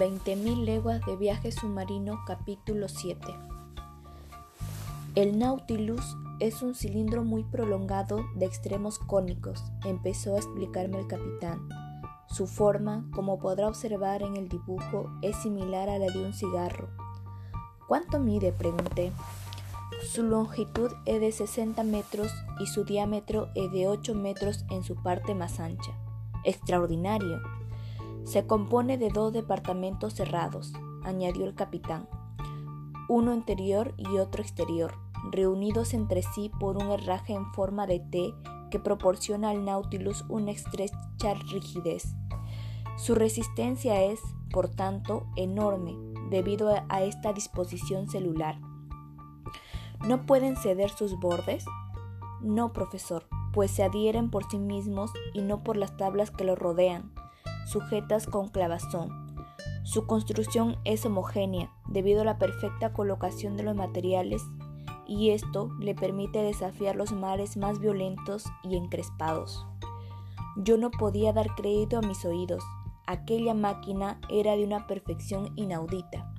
20.000 leguas de viaje submarino capítulo 7 El Nautilus es un cilindro muy prolongado de extremos cónicos, empezó a explicarme el capitán. Su forma, como podrá observar en el dibujo, es similar a la de un cigarro. ¿Cuánto mide? pregunté. Su longitud es de 60 metros y su diámetro es de 8 metros en su parte más ancha. Extraordinario. Se compone de dos departamentos cerrados, añadió el capitán, uno interior y otro exterior, reunidos entre sí por un herraje en forma de T que proporciona al Nautilus una estrecha rigidez. Su resistencia es, por tanto, enorme debido a esta disposición celular. ¿No pueden ceder sus bordes? No, profesor, pues se adhieren por sí mismos y no por las tablas que los rodean, sujetas con clavazón. Su construcción es homogénea debido a la perfecta colocación de los materiales y esto le permite desafiar los mares más violentos y encrespados. Yo no podía dar crédito a mis oídos. Aquella máquina era de una perfección inaudita.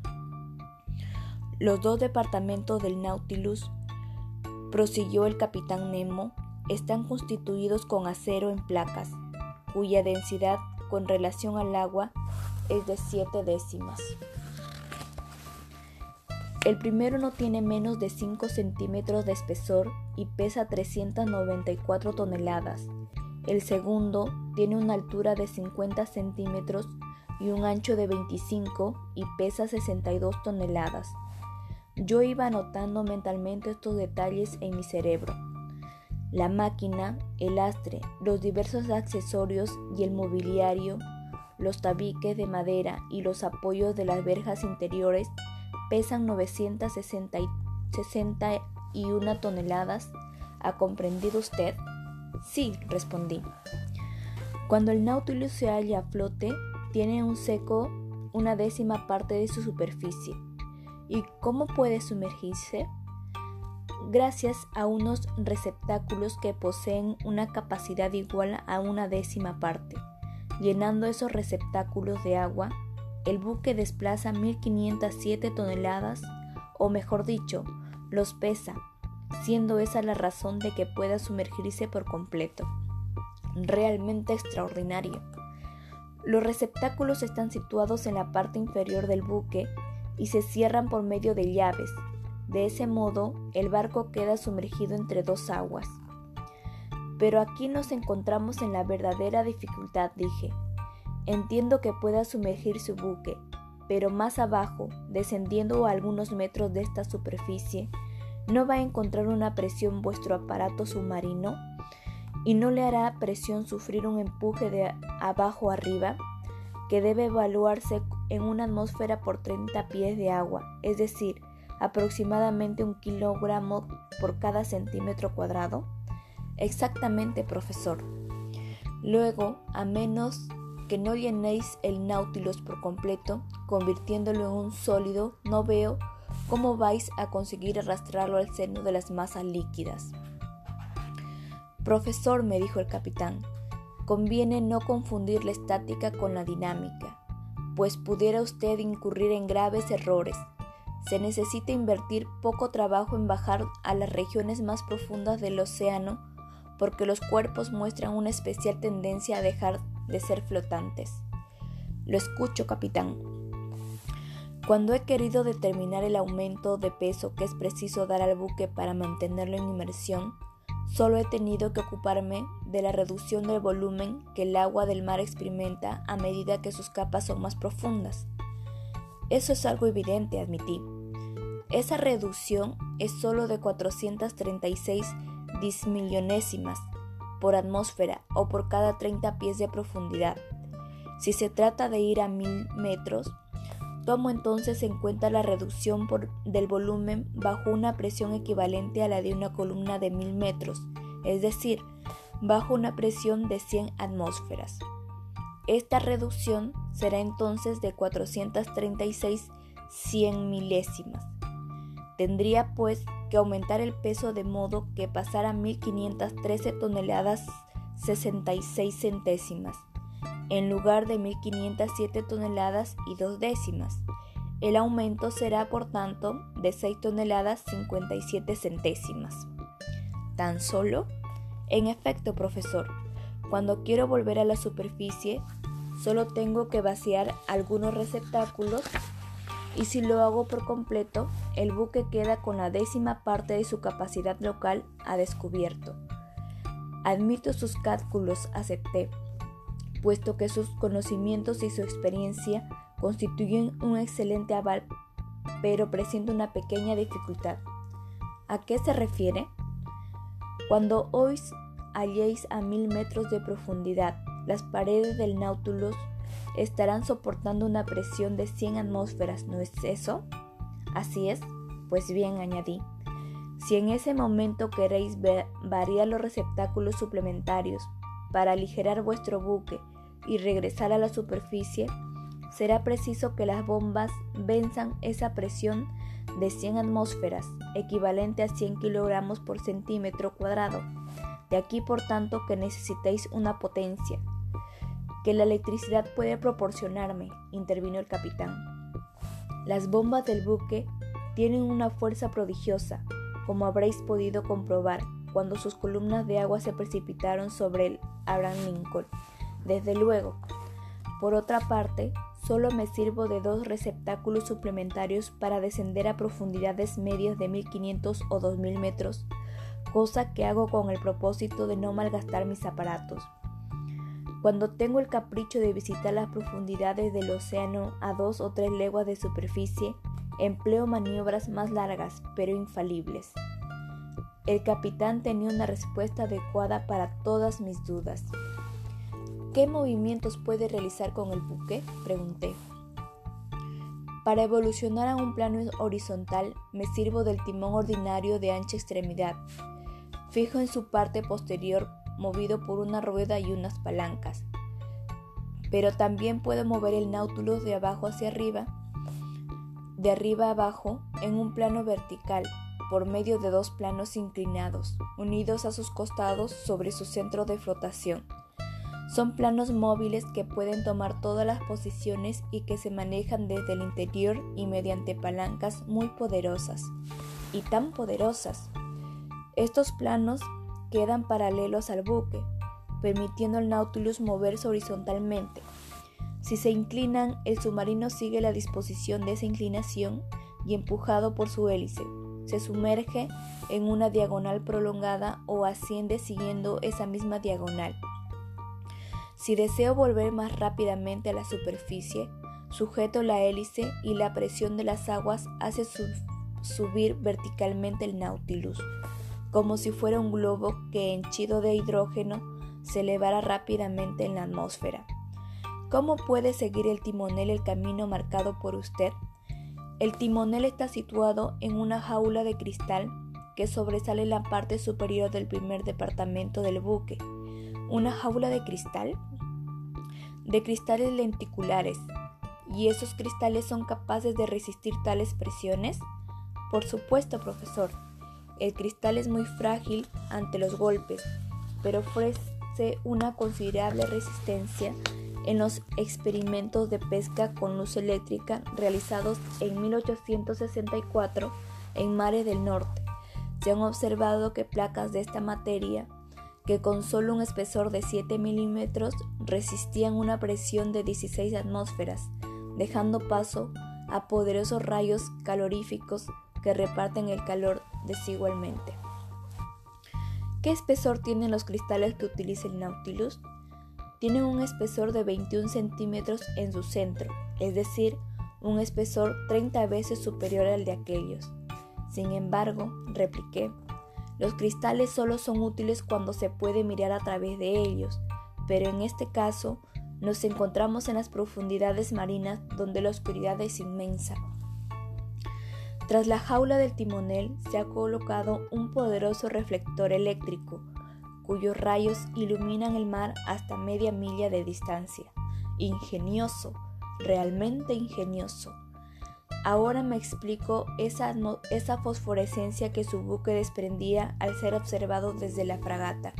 Los dos departamentos del Nautilus, prosiguió el capitán Nemo, están constituidos con acero en placas, cuya densidad con relación al agua es de 7 décimas. El primero no tiene menos de 5 centímetros de espesor y pesa 394 toneladas. El segundo tiene una altura de 50 centímetros y un ancho de 25 y pesa 62 toneladas. Yo iba anotando mentalmente estos detalles en mi cerebro la máquina, el astre, los diversos accesorios y el mobiliario, los tabiques de madera y los apoyos de las verjas interiores pesan 961 toneladas. ¿Ha comprendido usted? Sí, respondí. Cuando el Nautilus se halla a flote, tiene un seco una décima parte de su superficie. ¿Y cómo puede sumergirse? Gracias a unos receptáculos que poseen una capacidad igual a una décima parte. Llenando esos receptáculos de agua, el buque desplaza 1.507 toneladas, o mejor dicho, los pesa, siendo esa la razón de que pueda sumergirse por completo. Realmente extraordinario. Los receptáculos están situados en la parte inferior del buque y se cierran por medio de llaves, de ese modo, el barco queda sumergido entre dos aguas. Pero aquí nos encontramos en la verdadera dificultad, dije. Entiendo que pueda sumergir su buque, pero más abajo, descendiendo a algunos metros de esta superficie, ¿no va a encontrar una presión vuestro aparato submarino? ¿Y no le hará presión sufrir un empuje de abajo arriba? que debe evaluarse en una atmósfera por 30 pies de agua, es decir, aproximadamente un kilogramo por cada centímetro cuadrado? Exactamente, profesor. Luego, a menos que no llenéis el Nautilus por completo, convirtiéndolo en un sólido, no veo cómo vais a conseguir arrastrarlo al seno de las masas líquidas. Profesor, me dijo el capitán, conviene no confundir la estática con la dinámica, pues pudiera usted incurrir en graves errores se necesita invertir poco trabajo en bajar a las regiones más profundas del océano porque los cuerpos muestran una especial tendencia a dejar de ser flotantes. Lo escucho, capitán. Cuando he querido determinar el aumento de peso que es preciso dar al buque para mantenerlo en inmersión, solo he tenido que ocuparme de la reducción del volumen que el agua del mar experimenta a medida que sus capas son más profundas. Eso es algo evidente, admití. Esa reducción es solo de 436 dismillonésimas por atmósfera o por cada 30 pies de profundidad. Si se trata de ir a 1000 metros, tomo entonces en cuenta la reducción del volumen bajo una presión equivalente a la de una columna de 1000 metros, es decir, bajo una presión de 100 atmósferas. Esta reducción será entonces de 436 100 milésimas. Tendría pues que aumentar el peso de modo que pasara a 1513 toneladas 66 centésimas. en lugar de 1.507 toneladas y dos décimas. El aumento será, por tanto, de 6 toneladas 57 centésimas. ¿Tan solo? En efecto, profesor, cuando quiero volver a la superficie, solo tengo que vaciar algunos receptáculos y si lo hago por completo, el buque queda con la décima parte de su capacidad local a descubierto. Admito sus cálculos, acepté, puesto que sus conocimientos y su experiencia constituyen un excelente aval, pero presenta una pequeña dificultad. ¿A qué se refiere? Cuando os halléis a mil metros de profundidad, las paredes del Nautilus estarán soportando una presión de 100 atmósferas, ¿no es eso? Así es, pues bien añadí. Si en ese momento queréis variar los receptáculos suplementarios para aligerar vuestro buque y regresar a la superficie, será preciso que las bombas venzan esa presión de 100 atmósferas, equivalente a 100 kilogramos por centímetro cuadrado. De aquí, por tanto, que necesitéis una potencia, que la electricidad puede proporcionarme, intervino el capitán. Las bombas del buque tienen una fuerza prodigiosa, como habréis podido comprobar cuando sus columnas de agua se precipitaron sobre el Abraham Lincoln. Desde luego. Por otra parte, solo me sirvo de dos receptáculos suplementarios para descender a profundidades medias de 1500 o 2000 metros, cosa que hago con el propósito de no malgastar mis aparatos. Cuando tengo el capricho de visitar las profundidades del océano a dos o tres leguas de superficie, empleo maniobras más largas, pero infalibles. El capitán tenía una respuesta adecuada para todas mis dudas. ¿Qué movimientos puede realizar con el buque? pregunté. Para evolucionar a un plano horizontal me sirvo del timón ordinario de ancha extremidad, fijo en su parte posterior movido por una rueda y unas palancas. Pero también puedo mover el Nautilus de abajo hacia arriba, de arriba abajo, en un plano vertical, por medio de dos planos inclinados, unidos a sus costados sobre su centro de flotación. Son planos móviles que pueden tomar todas las posiciones y que se manejan desde el interior y mediante palancas muy poderosas. Y tan poderosas. Estos planos quedan paralelos al buque, permitiendo al Nautilus moverse horizontalmente. Si se inclinan, el submarino sigue la disposición de esa inclinación y empujado por su hélice, se sumerge en una diagonal prolongada o asciende siguiendo esa misma diagonal. Si deseo volver más rápidamente a la superficie, sujeto la hélice y la presión de las aguas hace subir verticalmente el Nautilus como si fuera un globo que henchido de hidrógeno se elevara rápidamente en la atmósfera. ¿Cómo puede seguir el timonel el camino marcado por usted? El timonel está situado en una jaula de cristal que sobresale la parte superior del primer departamento del buque. ¿Una jaula de cristal? De cristales lenticulares. ¿Y esos cristales son capaces de resistir tales presiones? Por supuesto, profesor. El cristal es muy frágil ante los golpes, pero ofrece una considerable resistencia en los experimentos de pesca con luz eléctrica realizados en 1864 en mares del norte. Se han observado que placas de esta materia, que con solo un espesor de 7 milímetros resistían una presión de 16 atmósferas, dejando paso a poderosos rayos caloríficos que reparten el calor desigualmente. ¿Qué espesor tienen los cristales que utiliza el Nautilus? Tienen un espesor de 21 centímetros en su centro, es decir, un espesor 30 veces superior al de aquellos. Sin embargo, repliqué, los cristales solo son útiles cuando se puede mirar a través de ellos, pero en este caso nos encontramos en las profundidades marinas donde la oscuridad es inmensa. Tras la jaula del timonel se ha colocado un poderoso reflector eléctrico, cuyos rayos iluminan el mar hasta media milla de distancia. Ingenioso, realmente ingenioso. Ahora me explico esa, esa fosforescencia que su buque desprendía al ser observado desde la fragata.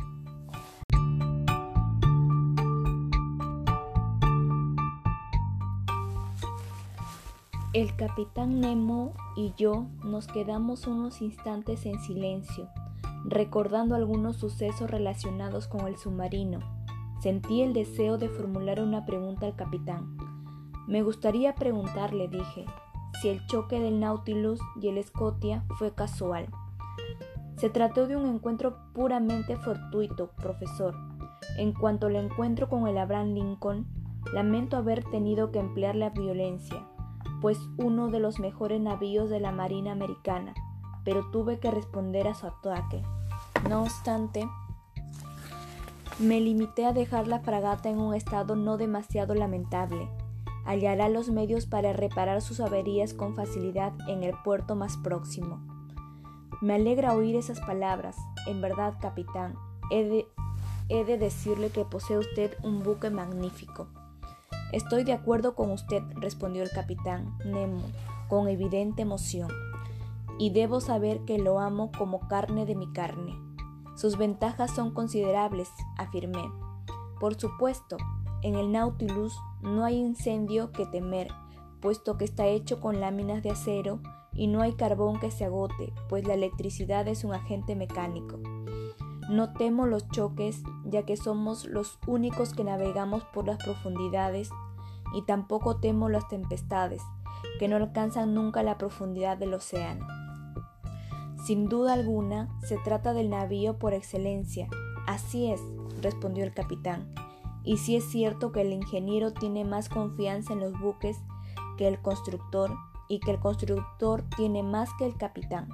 El capitán Nemo y yo nos quedamos unos instantes en silencio, recordando algunos sucesos relacionados con el submarino. Sentí el deseo de formular una pregunta al capitán. Me gustaría preguntarle, dije, si el choque del Nautilus y el Scotia fue casual. Se trató de un encuentro puramente fortuito, profesor. En cuanto al encuentro con el Abraham Lincoln, lamento haber tenido que emplear la violencia pues uno de los mejores navíos de la Marina americana, pero tuve que responder a su ataque. No obstante, me limité a dejar la fragata en un estado no demasiado lamentable. Hallará los medios para reparar sus averías con facilidad en el puerto más próximo. Me alegra oír esas palabras. En verdad, capitán, he de, he de decirle que posee usted un buque magnífico. Estoy de acuerdo con usted, respondió el capitán Nemo, con evidente emoción, y debo saber que lo amo como carne de mi carne. Sus ventajas son considerables, afirmé. Por supuesto, en el Nautilus no hay incendio que temer, puesto que está hecho con láminas de acero y no hay carbón que se agote, pues la electricidad es un agente mecánico. No temo los choques, ya que somos los únicos que navegamos por las profundidades, y tampoco temo las tempestades, que no alcanzan nunca la profundidad del océano. Sin duda alguna, se trata del navío por excelencia. Así es, respondió el capitán. Y si es cierto que el ingeniero tiene más confianza en los buques que el constructor, y que el constructor tiene más que el capitán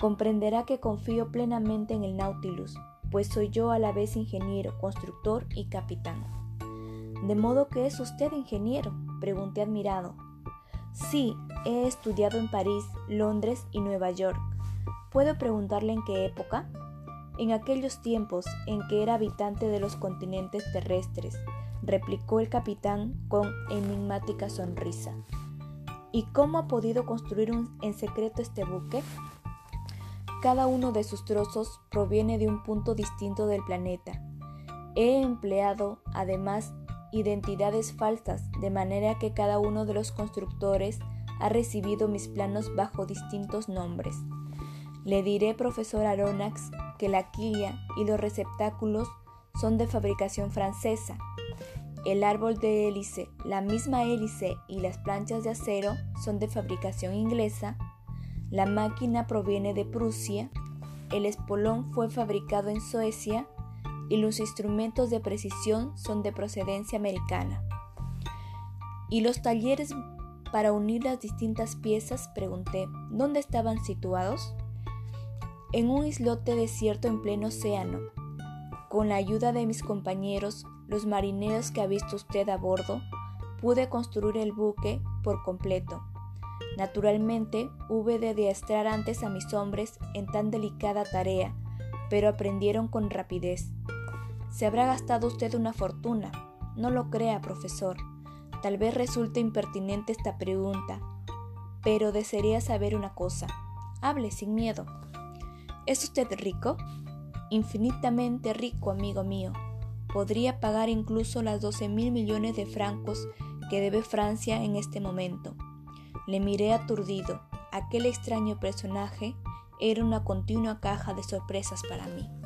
comprenderá que confío plenamente en el Nautilus, pues soy yo a la vez ingeniero, constructor y capitán. ¿De modo que es usted ingeniero? pregunté admirado. Sí, he estudiado en París, Londres y Nueva York. ¿Puedo preguntarle en qué época? En aquellos tiempos en que era habitante de los continentes terrestres, replicó el capitán con enigmática sonrisa. ¿Y cómo ha podido construir en secreto este buque? Cada uno de sus trozos proviene de un punto distinto del planeta. He empleado, además, identidades falsas, de manera que cada uno de los constructores ha recibido mis planos bajo distintos nombres. Le diré, profesor Aronax, que la quilla y los receptáculos son de fabricación francesa. El árbol de hélice, la misma hélice y las planchas de acero son de fabricación inglesa la máquina proviene de Prusia, el espolón fue fabricado en Suecia y los instrumentos de precisión son de procedencia americana. ¿Y los talleres para unir las distintas piezas? Pregunté. ¿Dónde estaban situados? En un islote desierto en pleno océano. Con la ayuda de mis compañeros, los marineros que ha visto usted a bordo, pude construir el buque por completo Naturalmente, hube de adiestrar antes a mis hombres en tan delicada tarea, pero aprendieron con rapidez. Se habrá gastado usted una fortuna. No lo crea, profesor. Tal vez resulte impertinente esta pregunta, pero desearía saber una cosa. Hable sin miedo. ¿Es usted rico? Infinitamente rico, amigo mío. Podría pagar incluso las 12 mil millones de francos que debe Francia en este momento. Le miré aturdido. Aquel extraño personaje era una continua caja de sorpresas para mí.